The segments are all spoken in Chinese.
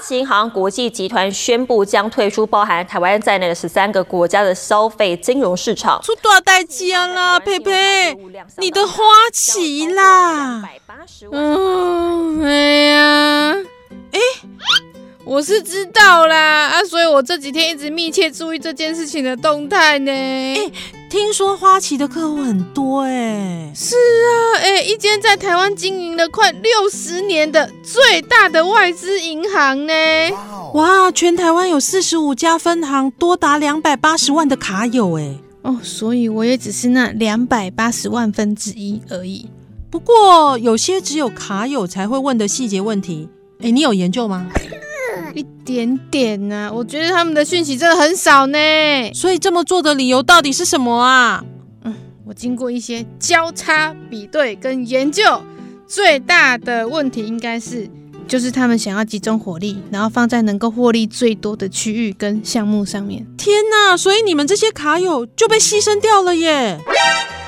旗银行国际集团宣布将退出包含台湾在内的十三个国家的消费金融市场。出大代志啊啦，佩佩，你的花旗啦。嗯，哎呀，哎，我是知道啦啊，所以我这几天一直密切注意这件事情的动态呢。哎。听说花旗的客户很多哎、欸，是啊，哎，一间在台湾经营了快六十年的最大的外资银行呢，哇，全台湾有四十五家分行，多达两百八十万的卡友哎，哦，所以我也只是那两百八十万分之一而已。不过有些只有卡友才会问的细节问题，哎，你有研究吗？一点点呐、啊，我觉得他们的讯息真的很少呢。所以这么做的理由到底是什么啊？嗯，我经过一些交叉比对跟研究，最大的问题应该是，就是他们想要集中火力，然后放在能够获利最多的区域跟项目上面。天哪！所以你们这些卡友就被牺牲掉了耶？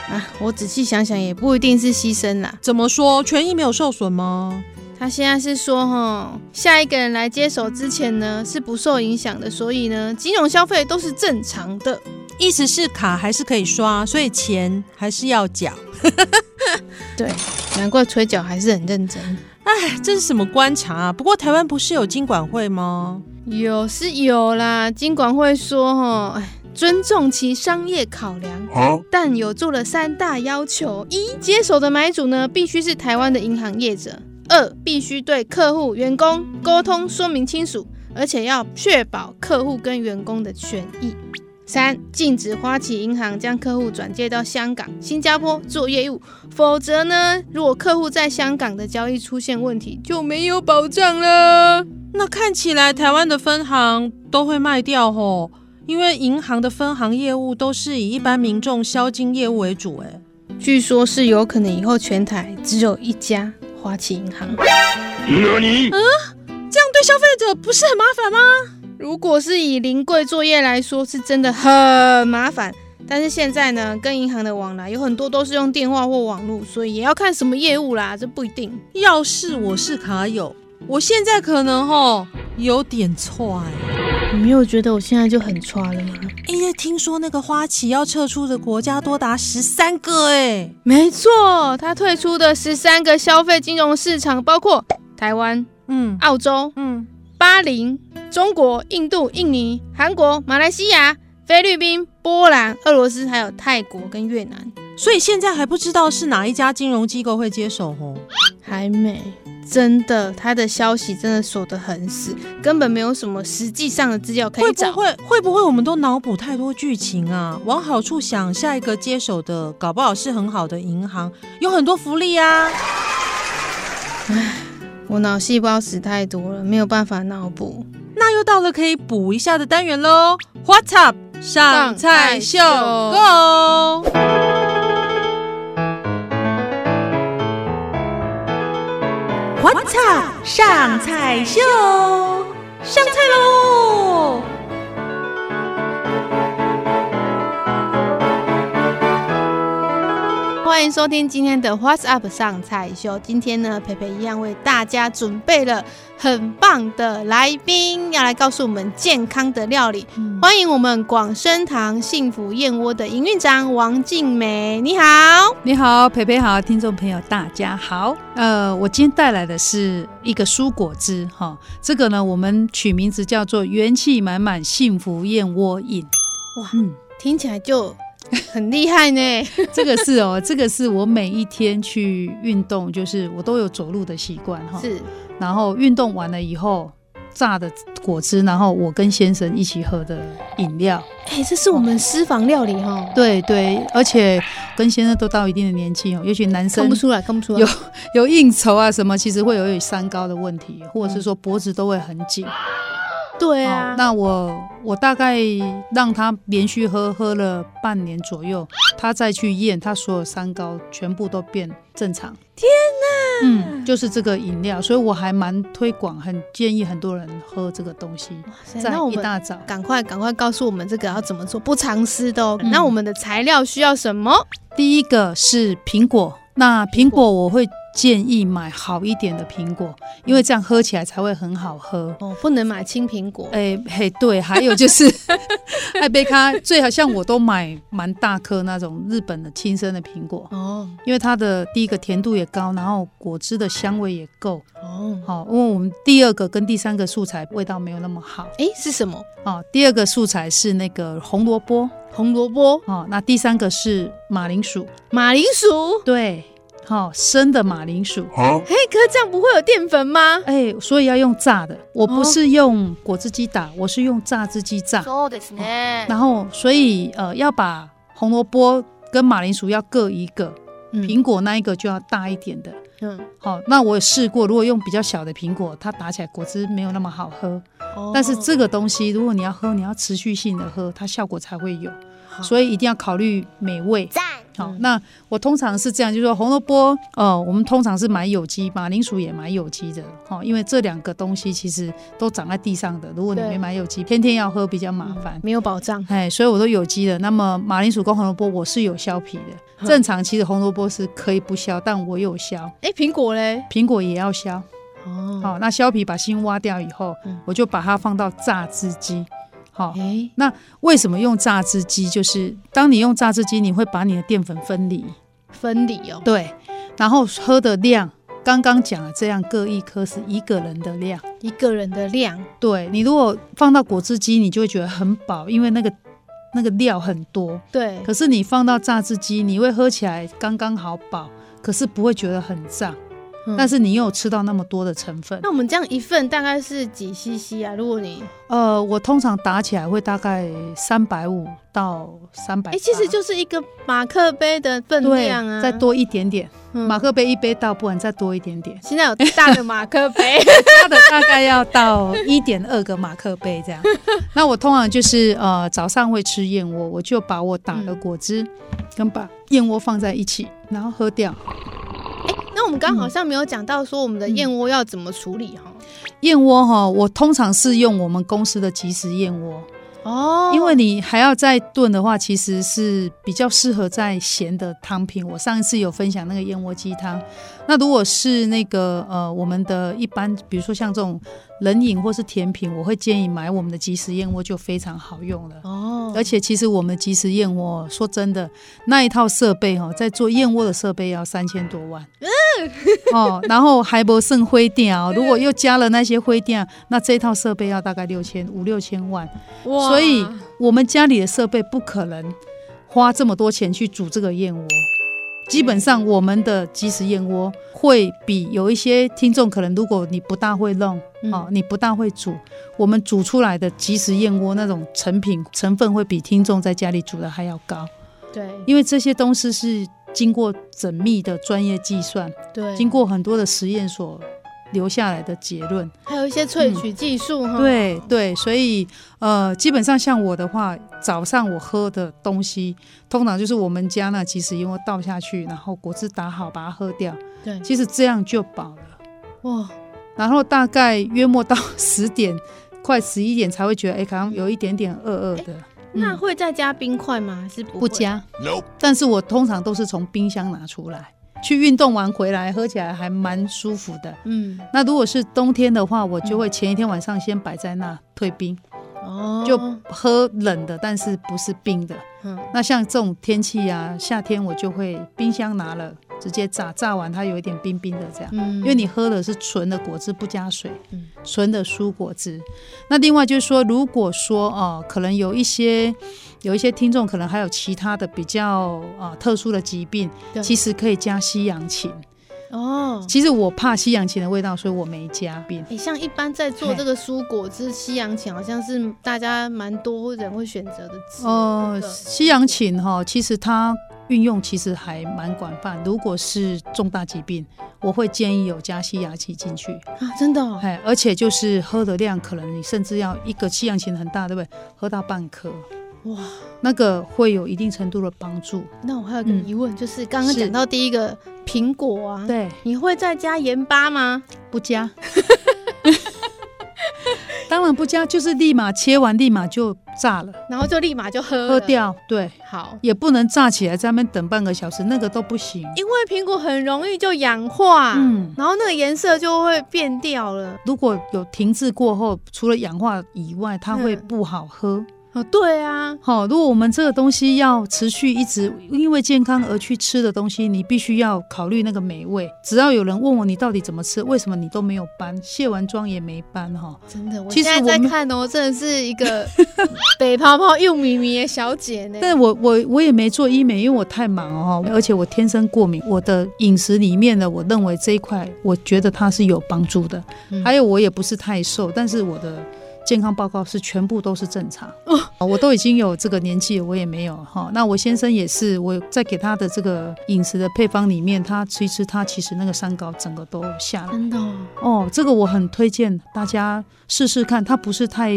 啊，我仔细想想，也不一定是牺牲啦。怎么说？权益没有受损吗？他现在是说，哈，下一个人来接手之前呢，是不受影响的，所以呢，金融消费都是正常的。意思是卡还是可以刷，所以钱还是要缴。对，难怪催缴还是很认真。哎，这是什么观察啊？不过台湾不是有金管会吗？有是有啦，金管会说，哈，哎，尊重其商业考量，啊、但有做了三大要求：一，接手的买主呢，必须是台湾的银行业者。二，必须对客户、员工沟通说明清楚，而且要确保客户跟员工的权益。三，禁止花旗银行将客户转借到香港、新加坡做业务，否则呢，如果客户在香港的交易出现问题，就没有保障了。那看起来台湾的分行都会卖掉吼，因为银行的分行业务都是以一般民众销金业务为主。诶，据说是有可能以后全台只有一家。花旗银行，嗯，这样对消费者不是很麻烦吗？如果是以临柜作业来说，是真的很麻烦。但是现在呢，跟银行的往来有很多都是用电话或网络，所以也要看什么业务啦，这不一定。要是我是卡友，我现在可能吼有点踹。你没有觉得我现在就很差了吗？因为听说那个花旗要撤出的国家多达十三个，哎，没错，它退出的十三个消费金融市场包括台湾、嗯、澳洲、嗯、巴林、中国、印度、印尼、韩国、马来西亚、菲律宾、波兰、俄罗斯，还有泰国跟越南。所以现在还不知道是哪一家金融机构会接手哦，还没。真的，他的消息真的锁得很死，根本没有什么实际上的资料可以找。会不会会不会我们都脑补太多剧情啊？往好处想，下一个接手的搞不好是很好的银行，有很多福利啊。唉，我脑细胞死太多了，没有办法脑补。那又到了可以补一下的单元喽！What's up？上菜秀，Go！我操！上菜秀，上菜喽！欢迎收听今天的 What's Up 上菜秀。今天呢，培培一样为大家准备了很棒的来宾，要来告诉我们健康的料理。嗯、欢迎我们广生堂幸福燕窝的营运长王静美，你好，你好，培培好，听众朋友大家好。呃，我今天带来的是一个蔬果汁，哈，这个呢，我们取名字叫做元气满满幸福燕窝饮。哇，嗯，听起来就。很厉害呢，这个是哦，这个是我每一天去运动，就是我都有走路的习惯哈。是，然后运动完了以后榨的果汁，然后我跟先生一起喝的饮料。哎、欸，这是我们私房料理哈、哦。对对，而且跟先生都到一定的年纪哦，也许男生看不出来，看不出来。有 有应酬啊什么，其实会有点三高的问题，或者是说脖子都会很紧。对啊，那我我大概让他连续喝喝了半年左右，他再去验，他所有三高全部都变正常。天哪！嗯，就是这个饮料，所以我还蛮推广，很建议很多人喝这个东西。在一大早，赶快赶快告诉我们这个要怎么做，不藏私的哦。嗯、那我们的材料需要什么？第一个是苹果，那苹果我会。建议买好一点的苹果，因为这样喝起来才会很好喝哦。不能买青苹果。哎、欸、嘿，对，还有就是 爱贝卡最好像我都买蛮大颗那种日本的亲生的苹果哦，因为它的第一个甜度也高，然后果汁的香味也够哦。好，因为我们第二个跟第三个素材味道没有那么好。哎、欸，是什么？哦，第二个素材是那个红萝卜，红萝卜。哦，那第三个是马铃薯，马铃薯。对。好、哦、生的马铃薯，哎，可是这样不会有淀粉吗？哎，所以要用炸的。我不是用果汁机打，我是用榨汁机榨。哦，然后，所以呃，要把红萝卜跟马铃薯要各一个，嗯、苹果那一个就要大一点的。嗯，好，那我也试过，如果用比较小的苹果，它打起来果汁没有那么好喝。哦、但是这个东西，如果你要喝，你要持续性的喝，它效果才会有。所以一定要考虑美味。好，那我通常是这样，就是说红萝卜，呃，我们通常是买有机，马铃薯也买有机的，哈，因为这两个东西其实都长在地上的，如果你没买有机，天天要喝比较麻烦，没有保障，哎，所以我都有机的。那么马铃薯跟红萝卜我是有削皮的，正常其实红萝卜是可以不削，但我有削。哎，苹果嘞？苹果也要削。哦，好，那削皮把心挖掉以后，我就把它放到榨汁机。好，欸、那为什么用榨汁机？就是当你用榨汁机，你会把你的淀粉分离，分离哦。对，然后喝的量，刚刚讲了，这样各一颗是一个人的量，一个人的量。对，你如果放到果汁机，你就会觉得很饱，因为那个那个料很多。对，可是你放到榨汁机，你会喝起来刚刚好饱，可是不会觉得很胀。但是你又有吃到那么多的成分，那我们这样一份大概是几 CC 啊？如果你呃，我通常打起来会大概三百五到三百。哎，其实就是一个马克杯的分量啊，再多一点点。嗯、马克杯一杯倒，不然再多一点点。现在有大的马克杯，大的大概要到一点二个马克杯这样。那我通常就是呃早上会吃燕窝，我就把我打的果汁跟把燕窝放在一起，然后喝掉。那我们刚好像没有讲到说我们的燕窝要怎么处理哈？燕窝哈，我通常是用我们公司的即食燕窝哦，因为你还要再炖的话，其实是比较适合在咸的汤品。我上一次有分享那个燕窝鸡汤，那如果是那个呃，我们的一般，比如说像这种。冷饮或是甜品，我会建议买我们的即食燕窝，就非常好用了哦。而且其实我们即食燕窝，说真的，那一套设备哈，在做燕窝的设备要三千多万，嗯，哦，然后还不剩灰垫哦，如果又加了那些灰垫，那这套设备要大概六千五六千万，哇！所以我们家里的设备不可能花这么多钱去煮这个燕窝。基本上，我们的即食燕窝会比有一些听众可能，如果你不大会弄，嗯、哦，你不大会煮，我们煮出来的即食燕窝那种成品成分会比听众在家里煮的还要高。对，因为这些东西是经过缜密的专业计算，对，经过很多的实验所。留下来的结论，还有一些萃取技术哈、嗯。对对，所以呃，基本上像我的话，早上我喝的东西，通常就是我们家那即食燕窝倒下去，然后果汁打好，把它喝掉。对，其实这样就饱了。哇，然后大概约莫到 十点，快十一点才会觉得，哎、欸，好像有一点点饿饿的、欸。那会再加冰块吗？还是不，不加？No。但是我通常都是从冰箱拿出来。去运动完回来喝起来还蛮舒服的。嗯，那如果是冬天的话，我就会前一天晚上先摆在那退冰，哦，就喝冷的，但是不是冰的。嗯，那像这种天气啊，夏天我就会冰箱拿了直接榨，榨完它有一点冰冰的这样。嗯，因为你喝的是纯的果汁，不加水，嗯，纯的蔬果汁。那另外就是说，如果说哦、呃，可能有一些。有一些听众可能还有其他的比较啊特殊的疾病，其实可以加西洋芹哦。其实我怕西洋芹的味道，所以我没加冰。你、欸、像一般在做这个蔬果汁，西洋芹好像是大家蛮多人会选择的。哦、呃，西洋芹哈，其实它运用其实还蛮广泛。如果是重大疾病，我会建议有加西洋棋进去啊，真的、哦，哎，而且就是喝的量，可能你甚至要一个西洋棋很大，对不对？喝到半颗，哇，那个会有一定程度的帮助。那我还有个疑问，嗯、就是刚刚讲到第一个苹果啊，对，你会再加盐巴吗？不加。当然不加，就是立马切完，立马就炸了，然后就立马就喝喝掉。对，好，也不能炸起来在那边等半个小时，那个都不行，因为苹果很容易就氧化，嗯，然后那个颜色就会变掉了。如果有停滞过后，除了氧化以外，它会不好喝。嗯哦，对啊，好，如果我们这个东西要持续一直因为健康而去吃的东西，你必须要考虑那个美味。只要有人问我你到底怎么吃，为什么你都没有斑，卸完妆也没斑哈？真的，我现在在看哦，真的是一个 北泡泡又咪咪的小姐呢。但我我我也没做医美，因为我太忙哦，而且我天生过敏。我的饮食里面呢，我认为这一块，我觉得它是有帮助的。嗯、还有我也不是太瘦，但是我的。健康报告是全部都是正常，哦，我都已经有这个年纪了，我也没有哈。那我先生也是，我在给他的这个饮食的配方里面，他吃一吃，他其实那个三高整个都下来。真的哦，哦，这个我很推荐大家试试看，它不是太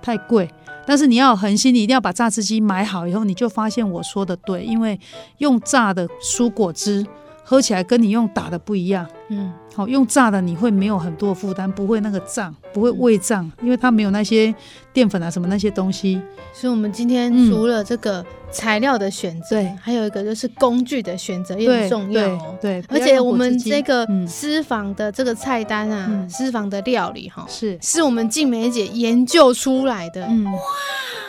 太贵，但是你要有恒心，你一定要把榨汁机买好以后，你就发现我说的对，因为用榨的蔬果汁。喝起来跟你用打的不一样，嗯，好，用炸的你会没有很多负担，不会那个胀，不会胃胀，因为它没有那些淀粉啊什么那些东西。所以，我们今天除了这个材料的选择，对，还有一个就是工具的选择也很重要哦。对，而且我们这个私房的这个菜单啊，私房的料理哈，是。是我们静美姐研究出来的，嗯，哇。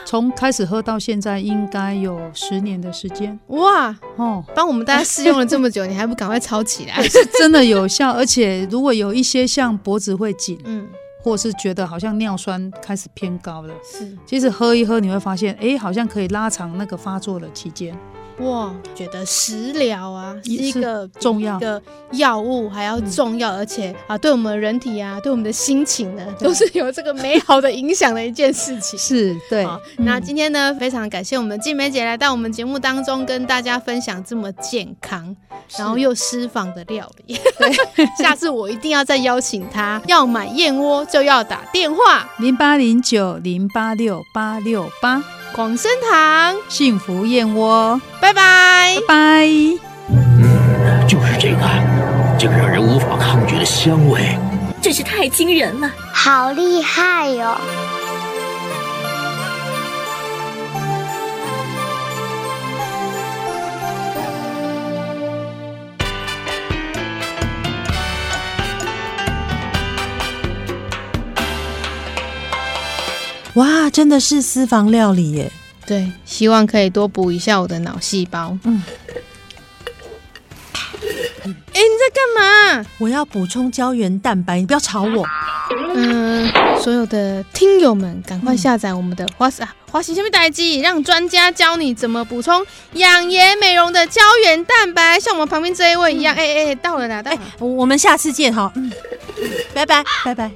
从开始喝到现在，应该有十年的时间哇！哦，帮我们大家试用了这么久，你还不赶快抄起来？是真的有效，而且如果有一些像脖子会紧，嗯，或是觉得好像尿酸开始偏高了，是，其实喝一喝你会发现，哎，好像可以拉长那个发作的期间。哇，觉得食疗啊是一个重要的药物，还要重要，而且啊，对我们人体啊，对我们的心情呢，都是有这个美好的影响的一件事情。是对。那今天呢，非常感谢我们静美姐来到我们节目当中，跟大家分享这么健康，然后又私房的料理。对，下次我一定要再邀请她。要买燕窝就要打电话零八零九零八六八六八。广生堂。幸福燕窝，拜拜。拜拜。嗯，就是这个，这个让人无法抗拒的香味，真是太惊人了，好厉害哟！哇，真的是私房料理耶！对，希望可以多补一下我的脑细胞。嗯，哎，你在干嘛？我要补充胶原蛋白，你不要吵我。嗯，所有的听友们，赶快下载我们的花式花式小米代机，让专家教你怎么补充养颜美容的胶原蛋白，像我们旁边这一位一样。哎哎、嗯，到了啦，到了。我们下次见哈。嗯，拜拜，拜拜。